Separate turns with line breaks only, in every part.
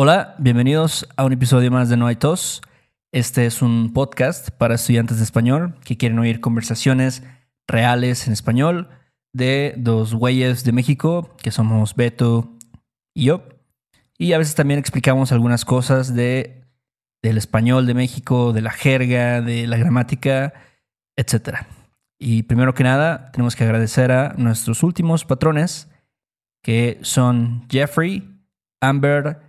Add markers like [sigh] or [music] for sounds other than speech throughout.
Hola, bienvenidos a un episodio más de No hay tos. Este es un podcast para estudiantes de español que quieren oír conversaciones reales en español de dos güeyes de México, que somos Beto y yo. Y a veces también explicamos algunas cosas de, del español de México, de la jerga, de la gramática, etc. Y primero que nada, tenemos que agradecer a nuestros últimos patrones, que son Jeffrey, Amber,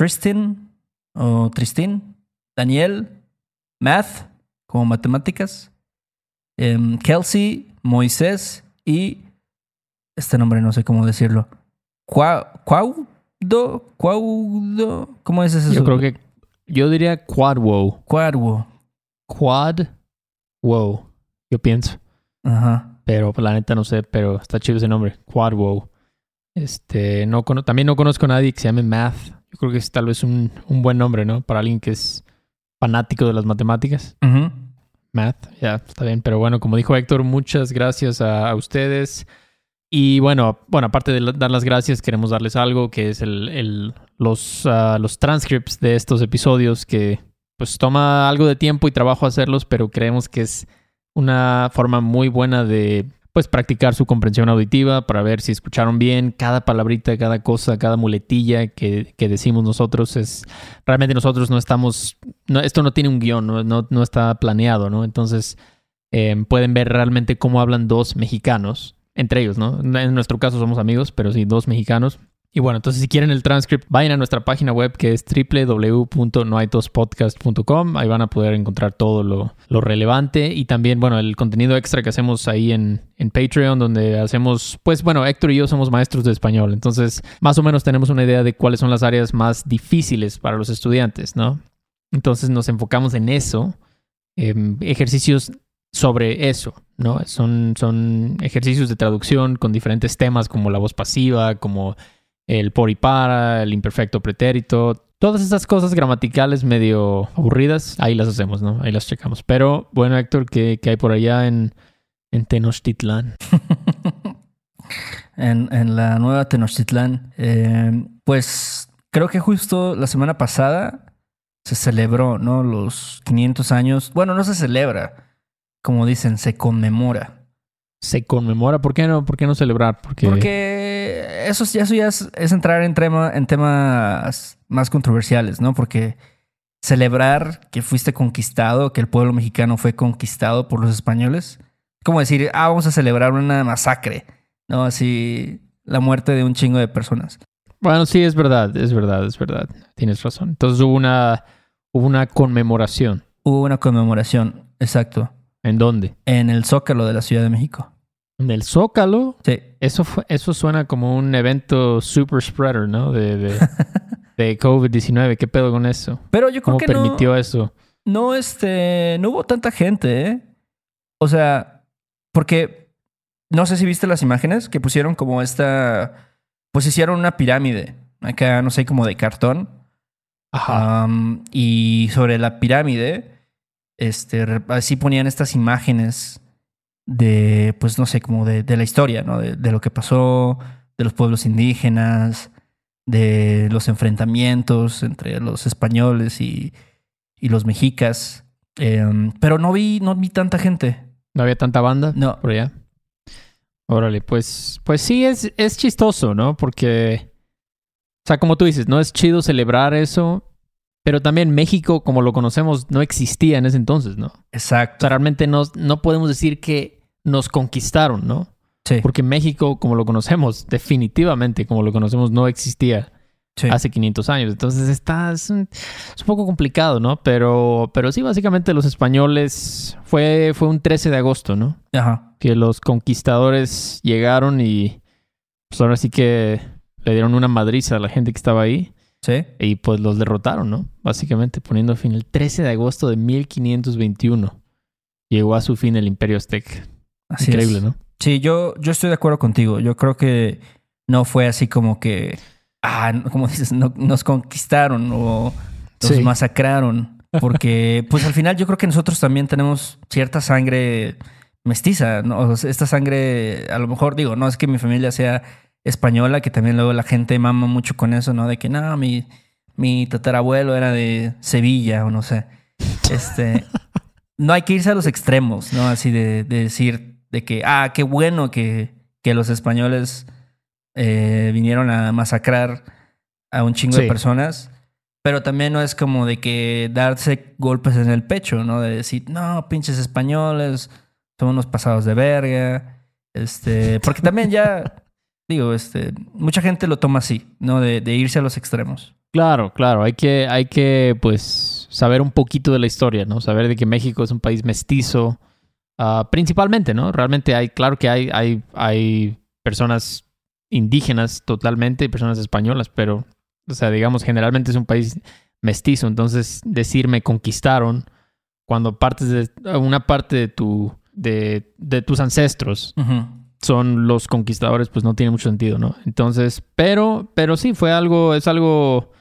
Tristan o Tristin, Daniel, Math, como matemáticas, em, Kelsey, Moisés y este nombre no sé cómo decirlo. Cuaudo, Cuaudo, ¿cómo es eso?
Yo creo que yo diría Quadwo.
Quadwo.
Quad Wow. Yo pienso.
Ajá.
Pero pues, la neta no sé, pero está chido ese nombre. Quadwo. Este, no también no conozco a nadie que se llame Math. Yo creo que es tal vez un, un buen nombre, ¿no? Para alguien que es fanático de las matemáticas. Math, ya, está bien. Pero bueno, como dijo Héctor, muchas gracias a, ustedes. Y bueno, bueno, aparte de dar las gracias, queremos darles algo que es el, el los, uh, los transcripts de estos episodios que pues toma algo de tiempo y trabajo hacerlos, pero creemos que es una forma muy buena de pues practicar su comprensión auditiva para ver si escucharon bien cada palabrita, cada cosa, cada muletilla que, que decimos nosotros. Es realmente nosotros no estamos, no, esto no tiene un guion, no, no, está planeado, ¿no? Entonces eh, pueden ver realmente cómo hablan dos mexicanos entre ellos, ¿no? En nuestro caso somos amigos, pero sí, dos mexicanos y bueno, entonces si quieren el transcript, vayan a nuestra página web que es www.noaitospodcast.com. Ahí van a poder encontrar todo lo, relevante y también, bueno, el contenido extra que hacemos ahí en, en, Patreon, donde hacemos, pues bueno, Héctor y yo somos maestros de español. Entonces, más o menos tenemos una idea de cuáles son las áreas más difíciles para los estudiantes, ¿no? Entonces nos enfocamos en eso, ejercicios sobre eso, ¿no? Son, son ejercicios de traducción con diferentes temas como la voz pasiva, como el por y para, el imperfecto pretérito, todas esas cosas gramaticales medio aburridas, ahí las hacemos, ¿no? Ahí las checamos. Pero bueno, Héctor, ¿qué, hay por allá en, en Tenochtitlán? [laughs]
en, en, la nueva Tenochtitlán, eh, pues creo que justo la semana pasada se celebró, ¿no? Los 500 años. Bueno, no se celebra, como dicen, se conmemora.
Se conmemora, ¿por qué no? ¿Por qué no celebrar?
Porque, Porque eso, eso ya es, entrar en, en temas más controversiales, ¿no? Porque celebrar que fuiste conquistado, que el pueblo mexicano fue conquistado por los españoles, como decir, ah, vamos a celebrar una masacre, ¿no? Así, la muerte de un chingo de personas.
Bueno, sí, es verdad, es verdad, es verdad. Tienes razón. Entonces hubo una, hubo una conmemoración.
Hubo una conmemoración, exacto.
¿En dónde?
En el Zócalo de la Ciudad de México.
¿En el Zócalo?
Sí.
Eso, fue, eso suena como un evento super spreader, ¿no? De, de, [laughs] de COVID-19. ¿Qué pedo con eso?
Pero yo creo que
permitió eso?
No, este, no hubo tanta gente, ¿eh? O sea, porque no sé si viste las imágenes que pusieron como esta, pues hicieron una pirámide, acá, no sé, como de cartón.
Ajá.
y sobre la pirámide este, así ponían estas imágenes de, pues no sé, como de, la historia, ¿no? De, lo que pasó, de los pueblos indígenas, de los enfrentamientos entre los españoles y, los mexicas. Em, pero no vi, no vi tanta gente.
¿No había tanta banda?
No.
Por allá. Órale, pues, pues sí, es, es chistoso, ¿no? Porque, o sea, como tú dices, no es chido celebrar eso, pero también México, como lo conocemos, no existía en ese entonces, ¿no?
Exacto.
O sea, realmente no, no podemos decir que nos conquistaron, ¿no?
Sí.
Porque México, como lo conocemos, [laughs] definitivamente como lo conocemos, no existía hace 500 años. Entonces está, es un, poco complicado, ¿no? Pero, pero sí, básicamente los españoles, fue, fue un 13 de agosto, ¿no?
Ajá.
Que los conquistadores llegaron y pues ahora sí que le dieron una madriza a la gente que estaba ahí.
Sí.
Y pues los derrotaron, ¿no? Básicamente poniendo fin el 13 de agosto de 1521. Llegó a su fin el Imperio Azteca.
Así
Increíble, ¿no?
Sí, yo, yo estoy de acuerdo contigo. Yo creo que no fue así como que, ah, como [laughs] dices, nos conquistaron o nos masacraron. Porque, [laughs] pues al final yo creo que nosotros también tenemos cierta sangre mestiza, ¿no? esta sangre, a lo mejor digo, no es que mi familia sea española, que también luego la gente mama mucho con eso, ¿no? De que no, mi, mi tatarabuelo era de Sevilla o no sé. Este, [laughs] no hay que irse a los extremos, ¿no? Así de, de decir de que, ah, qué bueno que, que los españoles eh, vinieron a masacrar a un chingo de personas. Pero también no es como de que darse golpes en el pecho, ¿no? De decir, no, pinches españoles, son unos pasados de verga. Este, porque también ya, [laughs] digo, este, mucha gente lo toma así, ¿no? De, de irse a los extremos.
Claro, claro. Hay que, hay que, pues, saber un poquito de la historia, ¿no? Saber de que México es un país mestizo, ah, principalmente, ¿no? Realmente hay, claro que hay, hay, hay personas indígenas totalmente y personas españolas, pero, o sea, digamos, generalmente es un país mestizo. Entonces, decir me conquistaron cuando partes de una parte de tu, de, de tus ancestros. Son los conquistadores, pues no tiene mucho sentido, ¿no? Entonces, pero, pero sí, fue algo, es algo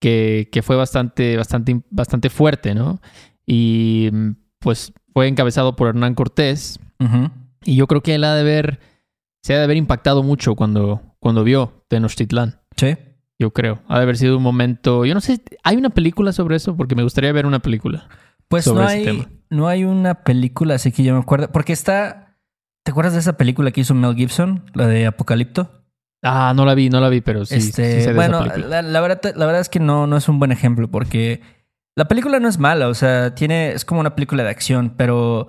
que, que fue bastante, bastante, bastante fuerte, ¿no? Y mm, pues fue encabezado por Hernán Cortés. Y yo creo que él ha de haber, se ha de haber impactado mucho cuando, cuando vio Tenochtitlán.
Sí.
Yo creo. Ha de haber sido un momento. Yo no sé, ¿hay una película sobre eso? Porque me gustaría ver una película.
Pues
sobre
no hay,
tema.
no hay una película así que yo me acuerdo. Porque está. ¿Te acuerdas de esa película que hizo Mel Gibson? La de Apocalipto.
Ah, no la vi, no la vi, pero sí. sí sé de
este,
esa
bueno, la verdad, la verdad es que no, no es un buen ejemplo porque la película no es mala, o sea, tiene, es como una película de acción, pero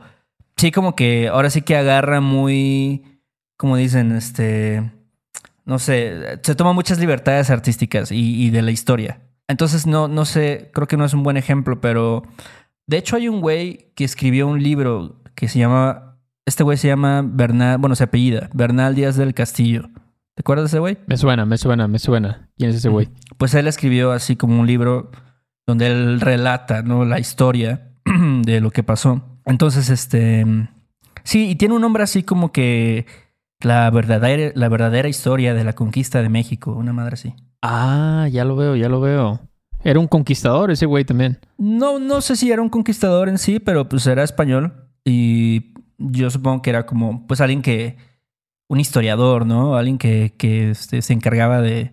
sí como que ahora sí que agarra muy, como dicen, este, no sé, se toma muchas libertades artísticas y, y de la historia. Entonces no, no sé, creo que no es un buen ejemplo, pero de hecho hay un güey que escribió un libro que se llama, este güey se llama Bernal, bueno, se apellida, Bernal Díaz del Castillo. ¿Te acuerdas de ese güey?
Me suena, me suena, me suena. ¿Quién es ese güey?
Pues él escribió así como un libro donde él relata, ¿no? La historia [clears throat] de lo que pasó. Entonces, este... Sí, y tiene un nombre así como que la verdadera, la verdadera historia de la conquista de México, una madre así.
Ah, ya lo veo, ya lo veo. Era un conquistador ese güey también.
No, no sé si era un conquistador en sí, pero pues era español y yo supongo que era como pues alguien que, un historiador, ¿no? Alguien que, que este, se encargaba de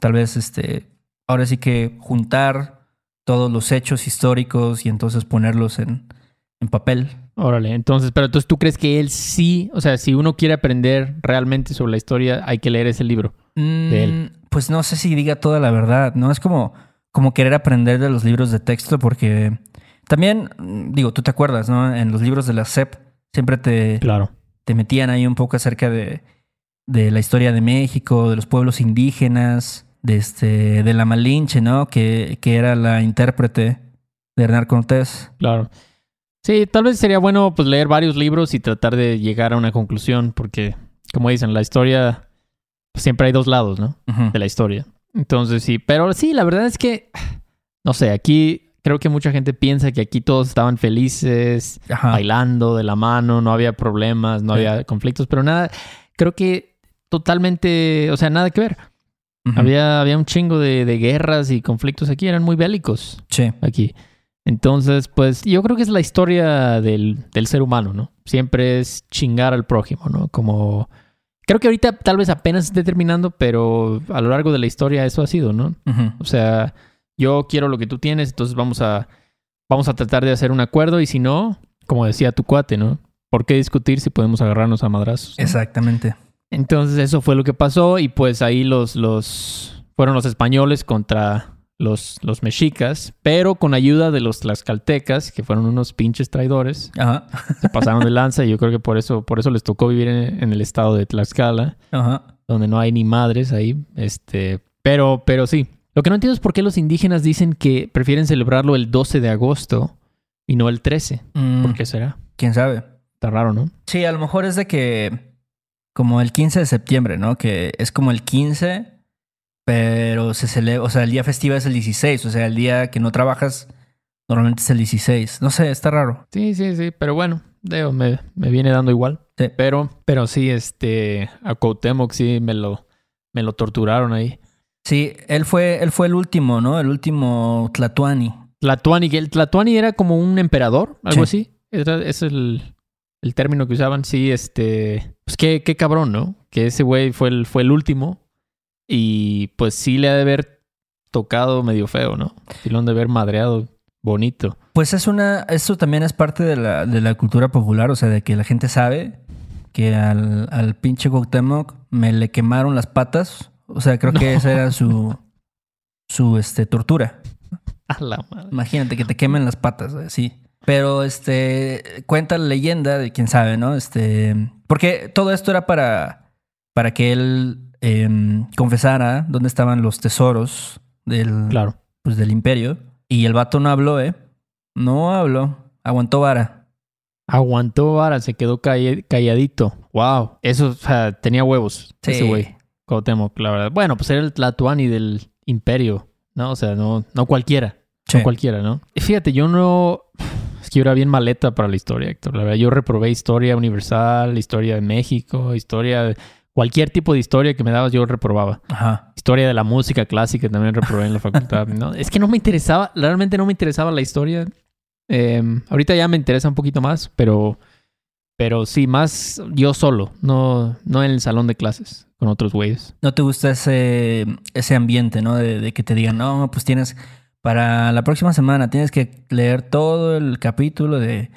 tal vez, este, ahora sí que juntar todos los hechos históricos y entonces ponerlos en, en papel.
Órale, entonces, pero entonces tú crees que él sí, o sea, si uno quiere aprender realmente sobre la historia, hay que leer ese libro. De él.
Mm, Pues no sé si diga toda la verdad, ¿no? Es como, como querer aprender de los libros de texto porque también, digo, tú te acuerdas, ¿no? En los libros de la SEP siempre te,
Claro.
te metían ahí un poco acerca de, de la historia de México, de los pueblos indígenas, de, este, de la Malinche, ¿no? Que, que era la intérprete de Hernán Cortés.
Claro. Sí, tal vez sería bueno pues leer varios libros y tratar de llegar a una conclusión, porque, como dicen, la historia pues, siempre hay dos lados, ¿no? De la historia. Entonces sí, pero sí, la verdad es que, no sé, aquí creo que mucha gente piensa que aquí todos estaban felices,
Ajá.
bailando de la mano, no había problemas, no
Sí.
había conflictos, pero nada, creo que totalmente, o sea, nada que ver. Había, había un chingo de, de guerras y conflictos aquí, eran muy bélicos
Sí.
aquí. Entonces, pues yo creo que es la historia del, del ser humano, ¿no? Siempre es chingar al prójimo, ¿no? Como... Creo que ahorita tal vez apenas esté terminando, pero a lo largo de la historia eso ha sido, ¿no? O sea, yo quiero lo que tú tienes, entonces vamos a, vamos a tratar de hacer un acuerdo y si no, como decía tu cuate, ¿no? ¿Por qué discutir si podemos agarrarnos a madrazos? no?
Exactamente.
Entonces eso fue lo que pasó y pues ahí los, los fueron los españoles contra los, los mexicas, pero con ayuda de los tlaxcaltecas, que fueron unos pinches traidores,
Ajá.
se pasaron de lanza y yo creo que por eso, por eso les tocó vivir en, en el estado de Tlaxcala,
Ajá.
donde no hay ni madres ahí. Este, pero, pero sí. Lo que no entiendo es por qué los indígenas dicen que prefieren celebrarlo el 12 de agosto y no el 13.
Mm,
¿Por qué será?
¿Quién sabe?
Está raro, ¿no?
Sí, a lo mejor es de que como el 15 de septiembre, ¿no? Que es como el 15, pero se celebra, o sea, el día festivo es el 16, o sea, el día que no trabajas normalmente es el 16. No sé, está raro.
Sí, sí, sí, pero bueno, Deo, me, me viene dando igual.
Sí.
Pero, pero sí, este, a Cuauhtémoc sí me lo, me lo torturaron ahí.
Sí, él fue, él fue el último, ¿no? El último Tlatuani.
Tlatuani, que el Tlatuani era como un emperador, algo
Sí.
así. Era, es el, el término que usaban. Sí, este, pues qué, qué cabrón, ¿no? Que ese güey fue el, fue el último y pues sí le ha de haber tocado medio feo, ¿no? Y lo han de ver madreado bonito.
Pues es una, eso también es parte de la, de la cultura popular, o sea, de que la gente sabe que al, al pinche Cuauhtémoc me le quemaron las patas. O sea, creo que esa era su, su este, tortura. [laughs]
A la madre.
Imagínate que te quemen las patas, así. Pero este cuenta la leyenda de quién sabe, ¿no? Este. Porque todo esto era para. para que él em, confesara dónde estaban los tesoros del.
Claro.
Pues del imperio. Y el vato no habló, ¿eh? No habló. Aguantó vara.
Aguantó vara, se quedó call- calladito. Wow. Eso, o sea, tenía huevos.
Sí.
Ese güey. Cuauhtémoc, la verdad. Bueno, pues era el Tlatuani del imperio, ¿no? O sea, no, no cualquiera.
Sí.
No cualquiera, ¿no? Fíjate, yo no... Es que yo era bien maleta para la historia, Héctor. La verdad, yo reprobé historia universal, historia de México, historia... Cualquier tipo de historia que me dabas, yo reprobaba.
Ajá.
Historia de la música clásica también reprobé en la facultad. [laughs] ¿no? Es que no me interesaba, realmente no me interesaba la historia. Eh, ahorita ya me interesa un poquito más, pero, pero sí, más yo solo, no, no en el salón de clases con otros güeyes.
¿No te gusta ese, ese ambiente, ¿no? De, de que te digan, no, pues tienes, para la próxima semana tienes que leer todo el capítulo de,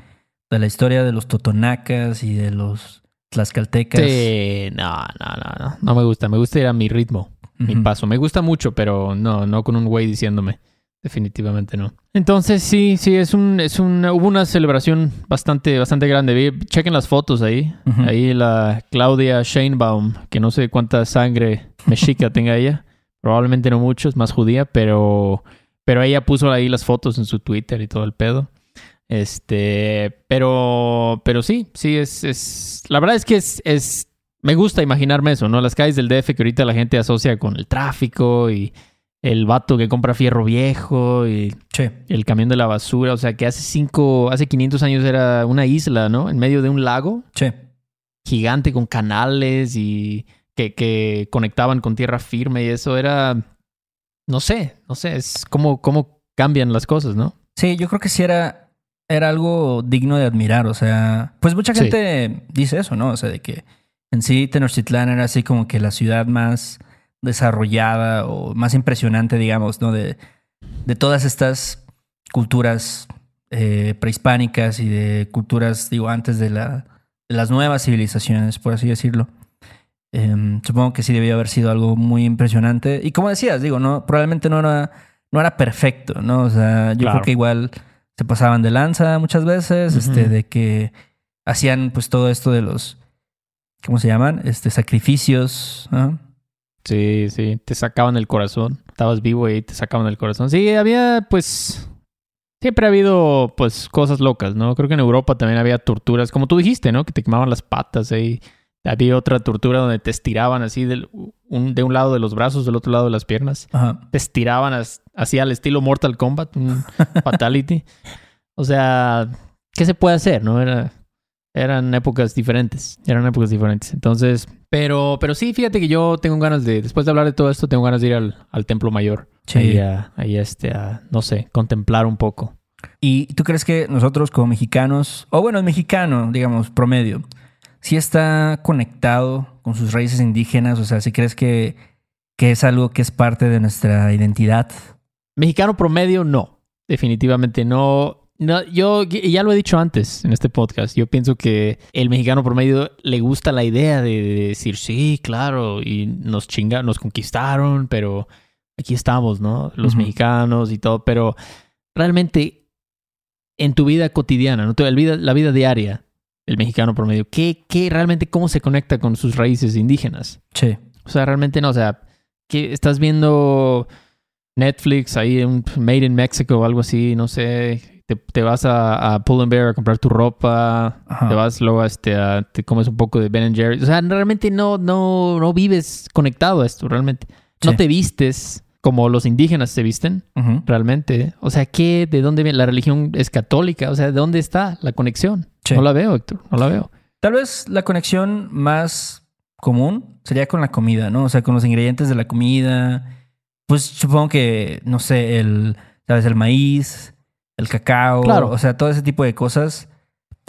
de la historia de los totonacas y de los tlaxcaltecas.
Sí, no, no, no, no, no me gusta, me gusta ir a mi ritmo, mi paso. Me gusta mucho, pero no, no con un güey diciéndome. Definitivamente no. Entonces, sí, sí, es un, es un, hubo una celebración bastante, bastante grande. Chequen las fotos ahí. Ahí la Claudia Sheinbaum, que no sé cuánta sangre mexica [laughs] tenga ella. Probablemente no mucho, es más judía, pero, pero ella puso ahí las fotos en su Twitter y todo el pedo. Este, pero, pero sí, sí, es, es, la verdad es que es, es, me gusta imaginarme eso, ¿no? Las calles del DF que ahorita la gente asocia con el tráfico y el vato que compra fierro viejo y
Sí.
el camión de la basura, o sea, que hace cinco, hace 500 años era una isla, ¿no? En medio de un lago
Sí.
gigante con canales y que, que conectaban con tierra firme y eso era, no sé, no sé, es como, cómo cambian las cosas, ¿no?
Sí, yo creo que sí era, era algo digno de admirar. O sea, pues mucha
Sí.
gente dice eso, ¿no? O sea, de que en sí Tenochtitlán era así como que la ciudad más desarrollada o más impresionante, digamos, ¿no? De, de todas estas culturas eh, prehispánicas y de culturas, digo, antes de, la, de las nuevas civilizaciones, por así decirlo. Em, supongo que sí debió haber sido algo muy impresionante. Y como decías, digo, no, probablemente no era, no era perfecto, ¿no? O sea, yo
Claro.
creo que igual se pasaban de lanza muchas veces, este, de que hacían pues todo esto de los, ¿cómo se llaman? Este, sacrificios, ¿no?
Sí, sí, te sacaban el corazón, estabas vivo y te sacaban el corazón. Sí, había pues... Siempre ha habido pues cosas locas, ¿no? Creo que en Europa también había torturas, como tú dijiste, ¿no? Que te quemaban las patas ahí. Había otra tortura donde te estiraban así del, un, de un lado de los brazos, del otro lado de las piernas.
Ajá.
te estiraban as- así al estilo Mortal Kombat, un [laughs] fatality. O sea, ¿qué se puede hacer? No era eran épocas diferentes, eran épocas diferentes. Entonces, pero pero sí, fíjate que yo tengo ganas de después de hablar de todo esto, tengo ganas de ir al, al templo mayor.
Sí.
Ahí a, ahí este a, no sé, contemplar un poco.
¿Y tú crees que nosotros como mexicanos, o bueno, el mexicano, digamos, promedio, sí está conectado con sus raíces indígenas? O sea, si crees que, que es algo que es parte de nuestra identidad.
Mexicano promedio no, definitivamente no. No, yo ya lo he dicho antes en este podcast. Yo pienso que el mexicano promedio le gusta la idea de, de decir sí, claro, y nos chinga, nos conquistaron, pero aquí estamos, ¿no? Los mexicanos y todo, pero realmente en tu vida cotidiana, ¿no? El vida, la vida diaria del mexicano promedio, ¿qué, qué realmente cómo se conecta con sus raíces indígenas?
Sí.
O sea, realmente no. O sea, que estás viendo Netflix ahí, un Made in Mexico o algo así, no sé. Te, te vas a, a Pull and Bear a comprar tu ropa.
Ajá.
Te vas luego a este, a- te comes un poco de Ben Jerry. O sea, realmente no, no, no vives conectado a esto, realmente. No te vistes como los indígenas se visten, realmente. O sea, ¿qué? ¿De dónde viene? La religión es católica. O sea, ¿de dónde está la conexión?
Sí.
No la veo, Héctor. No la veo.
Tal vez la conexión más común sería con la comida, ¿no? O sea, con los ingredientes de la comida. Pues supongo que, no sé, el, ¿sabes? El maíz, el cacao,
Claro.
o sea, todo ese tipo de cosas.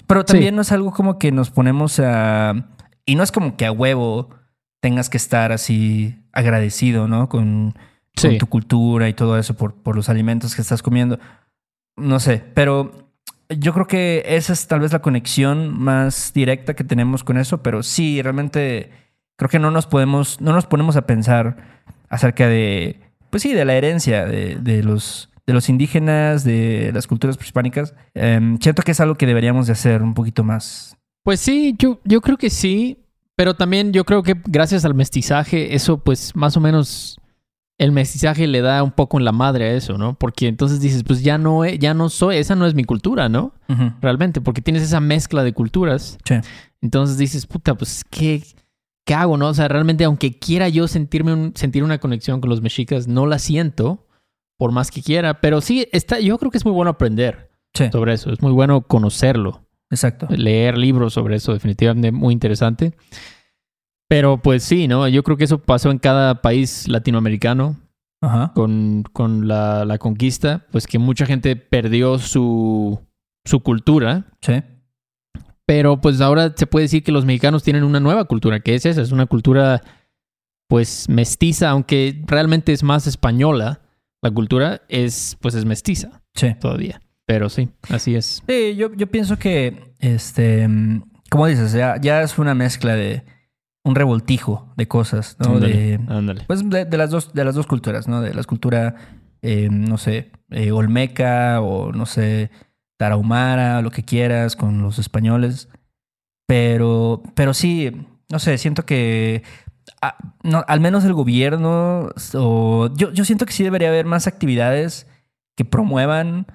Pero
Sí.
también no es algo como que nos ponemos a... Y no es como que a huevo tengas que estar así agradecido, ¿no? Con, con tu cultura y todo eso por, por los alimentos que estás comiendo. No sé, pero yo creo que esa es tal vez la conexión más directa que tenemos con eso, pero sí, realmente creo que no nos podemos, no nos ponemos a pensar acerca de, pues sí, de la herencia de, de los, de los indígenas, de las culturas prehispánicas. Em, siento que es algo que deberíamos de hacer un poquito más.
Pues sí, yo, yo creo que sí, pero también yo creo que gracias al mestizaje, eso pues más o menos el mestizaje le da un poco en la madre a eso, ¿no? Porque entonces dices, pues ya no, he- ya no soy, esa no es mi cultura, ¿no? Realmente, porque tienes esa mezcla de culturas.
Sí.
Entonces dices, puta, pues ¿qué, qué hago, no? O sea, realmente aunque quiera yo sentirme un- sentir una conexión con los mexicas, no la siento, por más que quiera. Pero sí, está, yo creo que es muy bueno aprender
Sí,
sobre eso, es muy bueno conocerlo
exacto.
leer libros sobre eso, definitivamente muy interesante. Pero pues sí, ¿no? Yo creo que eso pasó en cada país latinoamericano
Ajá.
con, con la, la conquista, pues que mucha gente perdió su, su cultura,
Sí.
pero pues ahora se puede decir que los mexicanos tienen una nueva cultura, que es esa, es una cultura pues mestiza, aunque realmente es más española, la cultura es pues es mestiza
Sí.
todavía. Pero sí, así es.
Sí, yo, yo pienso que, este, como dices, ya, ya es una mezcla de un revoltijo de cosas, ¿no?
Ándale,
De, pues de, de las dos, de las dos culturas, ¿no? De la cultura, eh, no sé, eh, olmeca o no sé, tarahumara, lo que quieras, con los españoles. Pero, pero sí, no sé, siento que no, al menos el gobierno, o yo, yo siento que sí debería haber más actividades que promuevan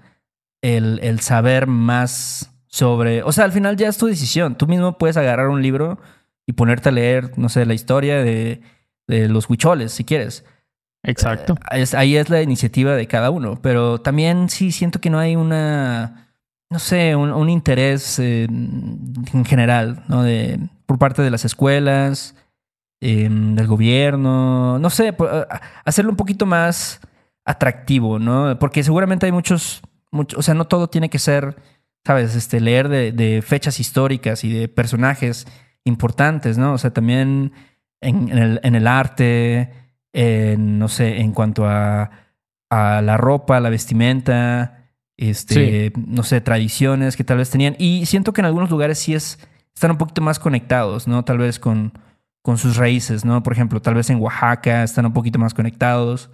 el, el saber más sobre. O sea, al final ya es tu decisión. Tú mismo puedes agarrar un libro y ponerte a leer, no sé, la historia de, de los huicholes, si quieres.
Exacto.
Eh, es- ahí es la iniciativa de cada uno. Pero también sí siento que no hay una. No sé, un, un interés eh, en general, ¿no? De, por parte de las escuelas, eh, del gobierno. No sé, hacerlo un poquito más atractivo, ¿no? Porque seguramente hay muchos. mucho- o sea, no todo tiene que ser, ¿sabes? Este, leer de, de fechas históricas y de personajes importantes, ¿no? O sea, también en, en el, en el arte, en, no sé, en cuanto a, a la ropa, la vestimenta, este, no sé, tradiciones que tal vez tenían. Y siento que en algunos lugares sí es, están un poquito más conectados, ¿no? Tal vez con, con sus raíces, ¿no? Por ejemplo, tal vez en Oaxaca están un poquito más conectados.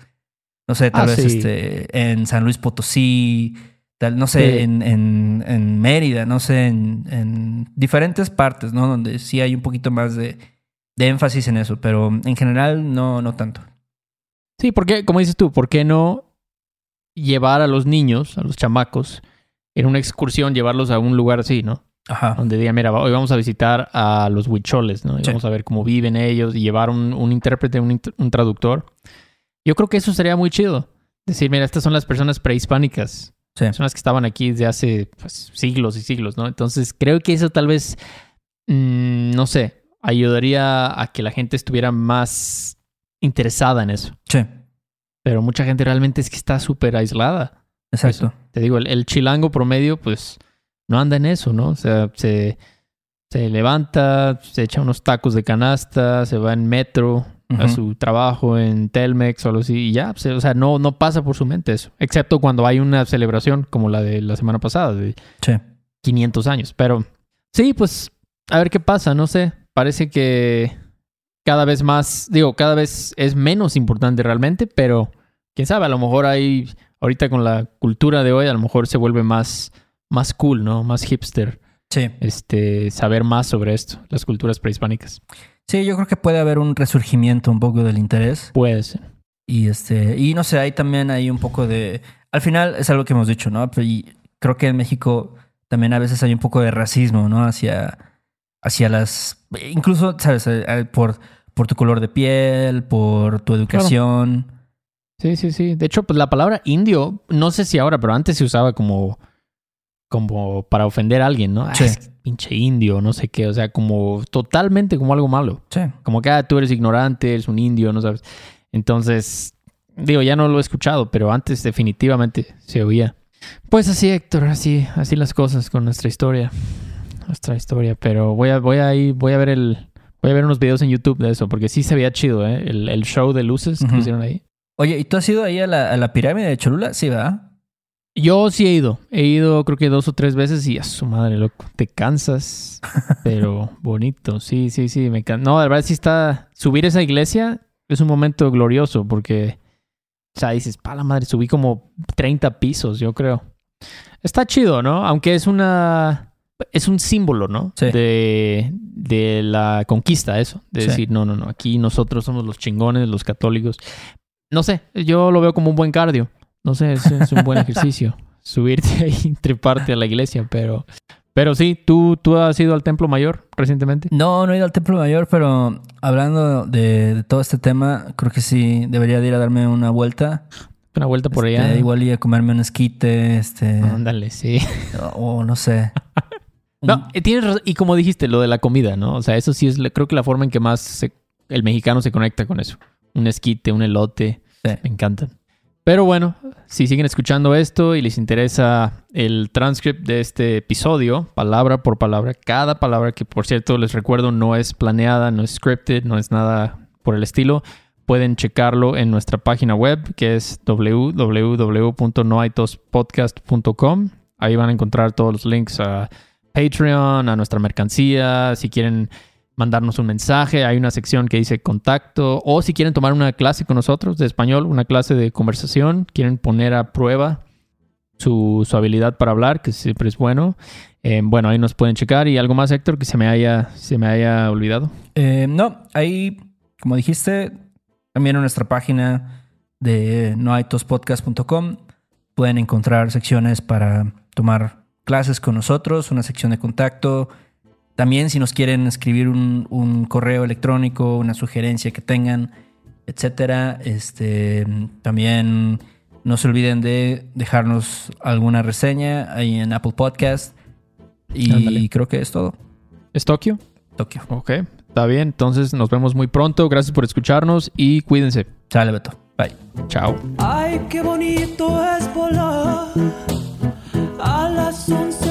No sé, tal
Ah,
vez
sí.
este, en San Luis Potosí, tal, no sé,
Sí.
en, en, en Mérida, no sé, en, en diferentes partes, ¿no? Donde sí hay un poquito más de, de énfasis en eso, pero en general no, no tanto.
Sí, porque, como dices tú, ¿por qué no llevar a los niños, a los chamacos, en una excursión, llevarlos a un lugar así, ¿no?
Ajá.
Donde diga, mira, hoy vamos a visitar a los huicholes, ¿no? Y
Sí.
vamos a ver cómo viven ellos y llevar un, un intérprete, un, int- un traductor. Yo creo que eso sería muy chido. Decir, mira, estas son las personas prehispánicas.
Sí.
Personas que estaban aquí desde hace pues, siglos y siglos, ¿no? Entonces, creo que eso tal vez, mm, no sé, ayudaría a que la gente estuviera más interesada en eso.
Sí,
Pero mucha gente realmente es que está súper aislada.
exacto.
Te digo, el, el chilango promedio, pues, no anda en eso, ¿no? O sea, se, se levanta, se echa unos tacos de canasta, se va en metro a su trabajo en Telmex o algo así, y ya, o sea, no, no pasa por su mente eso. Excepto cuando hay una celebración como la de la semana pasada, de
Sí.
500 años. Pero sí, pues, a ver qué pasa, no sé. Parece que cada vez más, digo, cada vez es menos importante realmente, pero quién sabe, a lo mejor hay, ahorita con la cultura de hoy, a lo mejor se vuelve más, más cool, ¿no? Más hipster,
Sí.
este, saber más sobre esto, las culturas prehispánicas.
Sí, yo creo que puede haber un resurgimiento un poco del interés.
Puede ser.
Y este, y no sé, hay también hay un poco de. Al final es algo que hemos dicho, ¿no? Pero y creo que en México también a veces hay un poco de racismo, ¿no? Hacia, hacia las. Incluso, ¿sabes? Eh, eh, Por, por tu color de piel, por tu educación.
Sí, sí, sí. De hecho, pues la palabra indio, no sé si ahora, pero antes se usaba como, como para ofender a alguien, ¿no? Ah,
Sí.
pinche indio, no sé qué. O sea, como totalmente como algo malo.
Sí.
Como que ah, tú eres ignorante, eres un indio, no sabes. Entonces, digo, ya no lo he escuchado, pero antes definitivamente se oía. Pues así, Héctor, así, así las cosas con nuestra historia. Nuestra historia. Pero voy a, voy a ir, voy a ver el. Voy a ver unos videos en YouTube de eso, porque sí se veía chido, ¿eh? El, el show de luces que pusieron ahí.
Oye, ¿y tú has ido ahí a la, a la pirámide de Cholula? Sí, ¿verdad?
Yo sí he ido. He ido creo que dos o tres veces y a su madre, loco. Te cansas, [laughs] pero bonito. Sí, sí, sí. Me can... No, la verdad sí está... Subir esa iglesia es un momento glorioso porque... O sea, dices, pa la madre, subí como 30 pisos, yo creo. Está chido, ¿no? Aunque es una... Es un símbolo, ¿no?
Sí.
De, de la conquista, eso. De
Sí.
decir, no, no, no, aquí nosotros somos los chingones, los católicos. No sé, yo lo veo como un buen cardio. No sé, es, es un buen [laughs] ejercicio. Subirte ahí, [laughs] treparte a la iglesia, pero... Pero sí, ¿tú, tú has ido al Templo Mayor recientemente.
No, no he ido al Templo Mayor, pero hablando de, de todo este tema, creo que sí debería de ir a darme una vuelta.
Una vuelta por
Este,
allá.
Igual ir a comerme un esquite, este,
Ándale, sí.
o no sé. [laughs]
No, eh, tienes razón. Y como dijiste, lo de la comida, ¿no? O sea, eso sí es, creo que la forma en que más se- el mexicano se conecta con eso. Un esquite, un elote,
Sí.
me encantan. Pero bueno, si siguen escuchando esto y les interesa el transcript de este episodio, palabra por palabra, cada palabra que por cierto les recuerdo no es planeada, no es scripted, no es nada por el estilo, pueden checarlo en nuestra página web que es www.noaitospodcast.com. Ahí van a encontrar todos los links a Patreon, a nuestra mercancía, si quieren mandarnos un mensaje, hay una sección que dice contacto, o si quieren tomar una clase con nosotros de español, una clase de conversación, quieren poner a prueba su, su habilidad para hablar, que siempre es bueno. Eh, bueno, ahí nos pueden checar. ¿Y algo más, Héctor, que se me haya, se me haya olvidado?
Eh, no, ahí, como dijiste, también en nuestra página de noaitospodcast.com pueden encontrar secciones para tomar clases con nosotros, una sección de contacto. También si nos quieren escribir un, un correo electrónico, una sugerencia que tengan, etcétera. Este, también no se olviden de dejarnos alguna reseña ahí en Apple Podcast. Y creo que es todo.
¿Es Tokio?
Tokio.
Ok, está bien. Entonces nos vemos muy pronto. Gracias por escucharnos y cuídense.
Sale, Beto. Bye.
Chao.
Ay, qué bonito es volar a las 11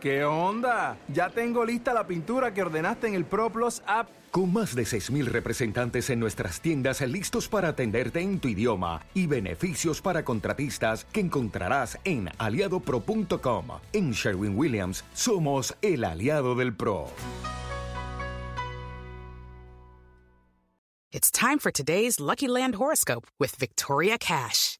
¿Qué onda? Ya tengo lista la pintura que ordenaste en el ProPlus app.
Con más de 6.000 representantes en nuestras tiendas listos para atenderte en tu idioma y beneficios para contratistas que encontrarás en aliadopro.com. En Sherwin Williams somos el aliado del PRO.
It's time for today's Lucky Land horoscope with Victoria Cash.